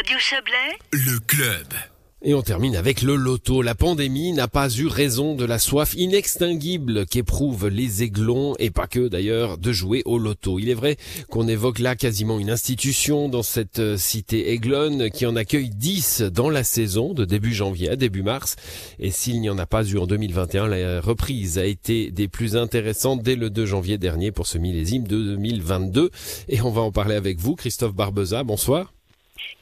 Radio Chablais, Le club. Et on termine avec le loto. La pandémie n'a pas eu raison de la soif inextinguible qu'éprouvent les aiglons, et pas que d'ailleurs, de jouer au loto. Il est vrai qu'on évoque là quasiment une institution dans cette euh, cité aiglonne qui en accueille 10 dans la saison de début janvier à début mars. Et s'il n'y en a pas eu en 2021, la reprise a été des plus intéressantes dès le 2 janvier dernier pour ce millésime de 2022. Et on va en parler avec vous, Christophe Barbeza. Bonsoir.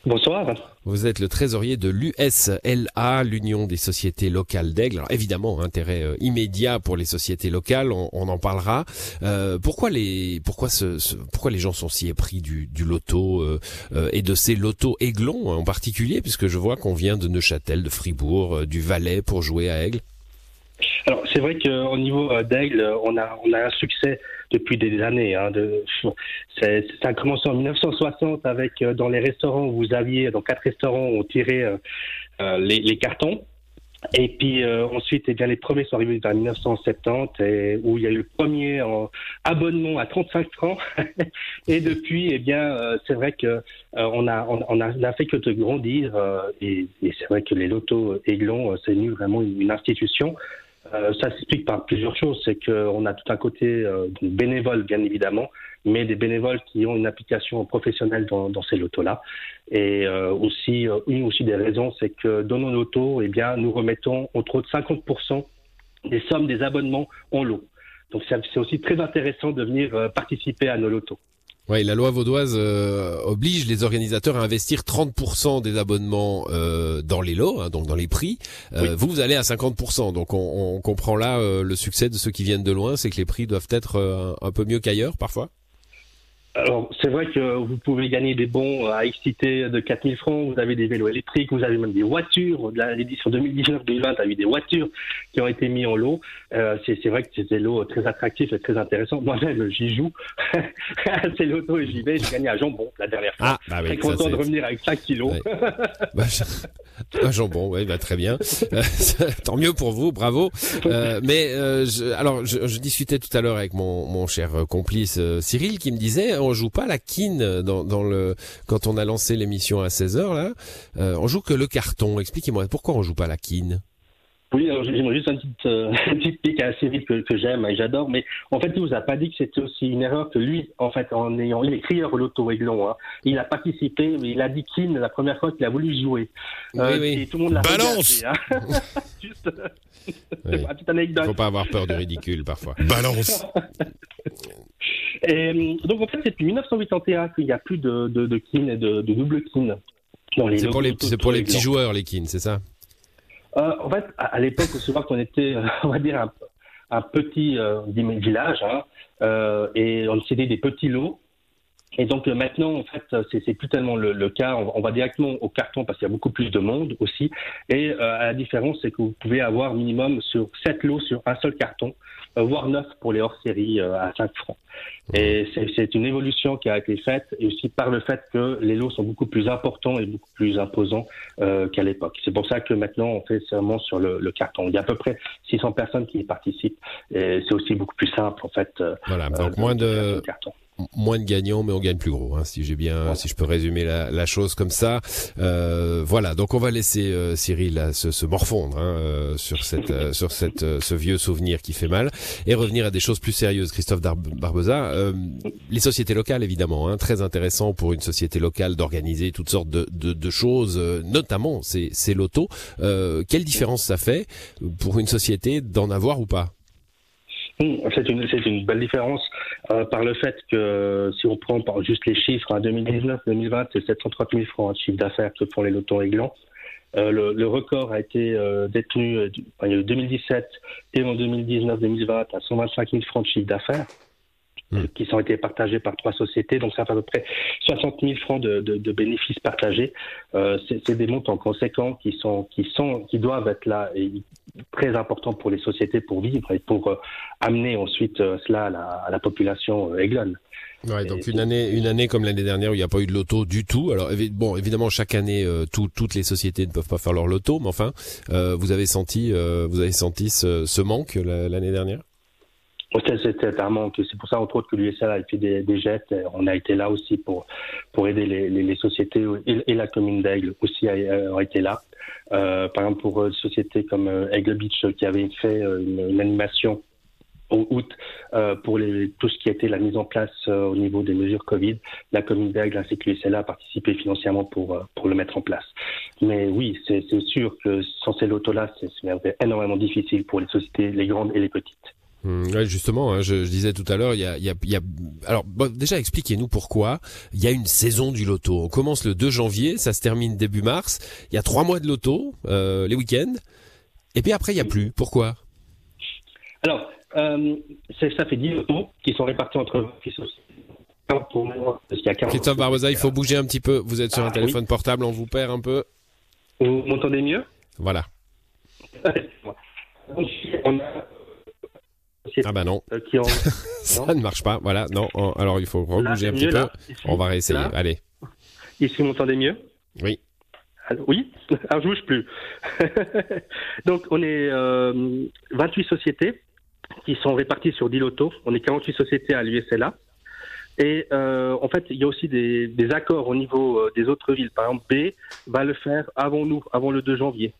Bonsoir. Vous êtes le trésorier de l'USLA, l'Union des sociétés locales d'Aigle. Alors évidemment, intérêt euh, immédiat pour les sociétés locales, on, on en parlera. Euh, pourquoi les pourquoi ce, ce- pourquoi les gens sont si épris du, du loto euh, euh, et de ces lotos aiglons en particulier, puisque je vois qu'on vient de Neuchâtel, de Fribourg, euh, du Valais pour jouer à Aigle? Alors c'est vrai qu'au niveau euh, d'Aigle, on a on a un succès depuis des années. Hein, c'est- ça a commencé en 1960 avec euh, dans les restaurants où vous aviez dans quatre restaurants on tirait euh, euh, les, cartons. Et puis euh, ensuite, eh bien, les premiers sont arrivés vers 1970, et, où il y a eu le premier euh, abonnement à 35 francs. et depuis, eh bien, euh, c'est vrai que euh, on a fait que de grandir. euh, et c'est vrai que les lotos Aiglon, euh, c'est devenu vraiment une institution. Euh, ça s'explique par plusieurs choses. C'est qu'on a tout un côté euh, bénévole, bien évidemment, mais des bénévoles qui ont une application professionnelle dans, dans ces lotos-là. Et euh, aussi, euh, une aussi des raisons, c'est que dans nos lotos, eh bien, nous remettons entre autres 50% des sommes des abonnements en lot. Donc c'est aussi très intéressant de venir euh, participer à nos lotos. Oui, la loi vaudoise euh, oblige les organisateurs à investir 30% des abonnements euh, dans les lots, hein, donc dans les prix. Euh, Oui. Vous, vous allez à 50%. Donc on, on comprend là euh, le succès de ceux qui viennent de loin, c'est que les prix doivent être euh, un, un peu mieux qu'ailleurs parfois. Alors, c'est vrai que vous pouvez gagner des bons à excité de 4000 francs, vous avez des vélos électriques, vous avez même des voitures. L'édition 2019-2020, il y a eu des voitures qui ont été mises en lot. Euh, c'est c'est vrai que c'est des lots très attractifs et très intéressants. Moi-même, j'y joue. c'est l'auto et j'y vais. J'ai gagné un jambon la dernière fois. Ah, bah oui, très content de revenir avec 5 kilos. Ouais. Bah, un jambon, oui, bah, très bien. Euh, tant mieux pour vous, bravo. Euh, mais euh, je, alors, je, je discutais tout à l'heure avec mon, mon cher complice Cyril qui me disait, on joue pas la quine dans, dans le quand on a lancé l'émission à 16 h là, euh, on joue que le carton. Expliquez-moi pourquoi on joue pas la quine. Oui, alors j'aimerais juste un petit, euh, pic à Cyril que, que j'aime et j'adore, mais en fait, il vous a pas dit que c'était aussi une erreur que lui, en fait, en ayant, il est crieur au loto aiglon, hein. Il a participé, mais il a dit Kin la première fois qu'il a voulu jouer. Euh, Oui, oui. Et tout le monde l'a Balance regardé, hein. Juste, Oui. une petite anecdote. Faut pas avoir peur du ridicule parfois. Balance. Et, euh, donc, en fait, c'est depuis 1981 qu'il n'y a plus de, de, de kin et de, de double kin. C'est pour les c'est pour les petits joueurs les quines, c'est ça? Euh, en fait, à, à l'époque, il faut savoir qu'on était, euh, on va dire, un, un petit euh, village, hein, euh, et on c'était des petits lots. Et donc euh, maintenant, en fait, euh, c'est plus tellement le, le cas. On, va- on va directement au carton parce qu'il y a beaucoup plus de monde aussi. Et euh, la différence, c'est que vous pouvez avoir minimum sur 7 lots sur un seul carton, euh, voire 9 pour les hors-séries euh, à 5 francs. Et c'est- c'est une évolution qui a été faite, et aussi par le fait que les lots sont beaucoup plus importants et beaucoup plus imposants qu'à l'époque. C'est pour ça que maintenant on fait seulement sur le, le carton. Il y a à peu près 600 personnes qui y participent et c'est aussi beaucoup plus simple en fait. Voilà. Donc moins de carton. Moins de gagnants, mais on gagne plus gros. Hein, si j'ai bien, Voilà. si je peux résumer la, la chose comme ça. Euh, voilà. Donc on va laisser euh, Cyril là, se, se morfondre hein, euh, sur cette, euh, sur cette, euh, ce vieux souvenir qui fait mal, et revenir à des choses plus sérieuses. Christophe Dar- Barbeza, euh, les sociétés locales évidemment, hein, très intéressant pour une société locale d'organiser toutes sortes de, de, de choses, euh, notamment ces, ces lotos. Euh, quelle différence ça fait pour une société d'en avoir ou pas? C'est une, une belle différence euh, par le fait que si on prend par juste les chiffres, en 2019-2020, c'est 730 000 francs de chiffre d'affaires que font les lotons aiglons. Euh, le, le record a été euh, détenu euh, enfin, il y a eu 2017 et en 2019-2020 à 125 000 francs de chiffre d'affaires Hmm. euh, qui sont été partagés par trois sociétés. Donc ça fait à peu près 60 000 francs de, de, de bénéfices partagés. Euh, c'est des montants conséquents qui sont qui sont qui doivent être là et très importants pour les sociétés pour vivre et pour euh, amener ensuite euh, cela à la, à la population aiglonne. Ouais, donc une année, une année comme l'année dernière où il n'y a pas eu de loto du tout. Alors bon, évidemment chaque année, euh, tout- toutes les sociétés ne peuvent pas faire leur loto, mais enfin, euh, vous avez senti, euh, vous avez senti ce, ce manque la- l'année dernière? C'est un manque. C'est pour ça, entre autres, que l'USL a fait des, des, gestes. On a été là aussi pour, pour aider les, les, les sociétés et, la commune d'Aigle aussi a, a, été là. Euh, par exemple, pour une société comme Aigle Beach qui avait fait une, une animation au août euh, pour les, tout ce qui était la mise en place euh, au niveau des mesures Covid. La commune d'Aigle ainsi que l'USLA a participé financièrement pour, euh, pour le mettre en place. Mais oui, c'est sûr que sans ces lotos-là, c'est énormément difficile pour les sociétés, les grandes et les petites. Mmh, justement, hein, je, je, disais tout à l'heure, il y a, y, a, y a, alors déjà expliquez-nous pourquoi il y a une saison du loto. On commence le 2 janvier, ça se termine début mars. Il y a trois mois de loto, euh, les week-ends, et puis après il y a plus. Pourquoi? Alors euh, ça fait 10 lotos qui sont répartis entre Christophe Barbosa, il faut bouger un petit peu. Vous êtes sur un ah, téléphone portable, on vous perd un peu. Vous m'entendez mieux? Voilà. Ah bah non. Euh, ça ne marche pas. Voilà, non. Alors il faut rebouger un petit peu. on va réessayer. Allez. Ici, vous m'entendez mieux? Oui. oui? Alors je bouge plus. Donc on est euh, 28 sociétés qui sont répartis sur 10 lotos. On est 48 sociétés à l'USLA. Et euh, en fait, il y a aussi des, des accords au niveau euh, des autres villes. Par exemple, B va le faire avant nous, avant le 2 janvier.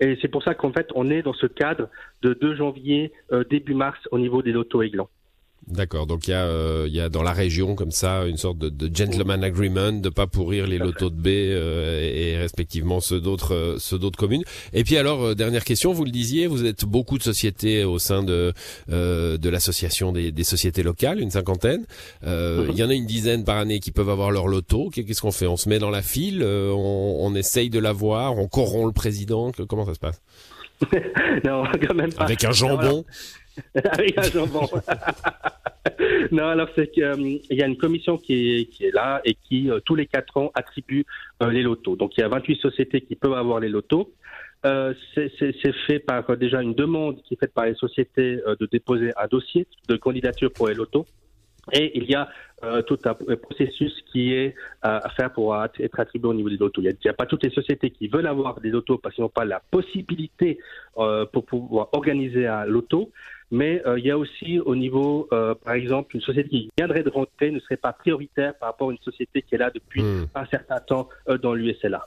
Et c'est pour ça qu'en fait, on est dans ce cadre de 2 janvier, euh, début mars, au niveau des lotos aiglants. D'accord, donc il y a euh, il y a dans la région comme ça une sorte de, de gentleman agreement de pas pourrir les lotos de B euh, et, respectivement ceux d'autres euh, ceux d'autres communes. Et puis alors dernière question, vous le disiez, vous êtes beaucoup de sociétés au sein de de l'association des, des, sociétés locales, une cinquantaine. Il y en a une dizaine par année qui peuvent avoir leur loto. Qu'est-ce qu'on fait? On se met dans la file, on, on essaye de l'avoir, on corrompt le président? Comment ça se passe? Non, quand même pas. Avec un jambon? Avec un jambon. non, alors c'est qu'il euh, y a une commission qui est, qui est là et qui, euh, tous les quatre ans, attribue euh, les lotos. Donc il y a 28 sociétés qui peuvent avoir les lotos. c'est fait par déjà une demande qui est faite par les sociétés de déposer un dossier de candidature pour les lotos. Et il y a euh, tout un processus qui est euh, à faire pour être attribué au niveau des lotos. Il n'y a, pas toutes les sociétés qui veulent avoir des lotos parce qu'ils n'ont pas la possibilité euh, pour pouvoir organiser un loto. Mais il y a aussi au niveau, par exemple, une société qui viendrait de rentrer ne serait pas prioritaire par rapport à une société qui est là depuis hmm. un certain temps dans l'USLA.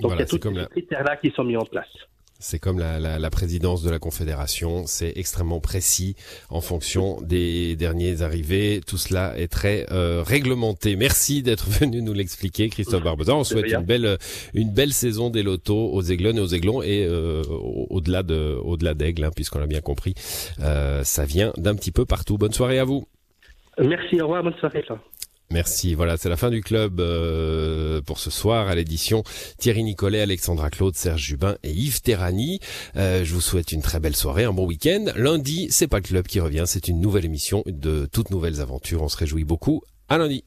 Donc il y a tous ces critères-là qui sont mis en place. C'est comme la, la, la, présidence de la Confédération, c'est extrêmement précis en fonction des derniers arrivés. Tout cela est très euh, réglementé. Merci d'être venu nous l'expliquer, Christophe Barbosa. On souhaite une belle, une belle saison des lotos aux Aiglons et aux Aiglons et euh, au-delà de, au-delà d'Aigle, hein, puisqu'on l'a bien compris. Euh, ça vient d'un petit peu partout. Bonne soirée à vous. Merci, au revoir, bonne soirée. Merci. Voilà, c'est la fin du club euh, pour ce soir à l'édition. Thierry Nicolet, Alexandra Claude, Serge Jubin et Yves Terrani. Euh, je vous souhaite une très belle soirée, un bon week-end. Lundi, c'est pas le club qui revient, c'est une nouvelle émission de toutes nouvelles aventures. On se réjouit beaucoup. À lundi.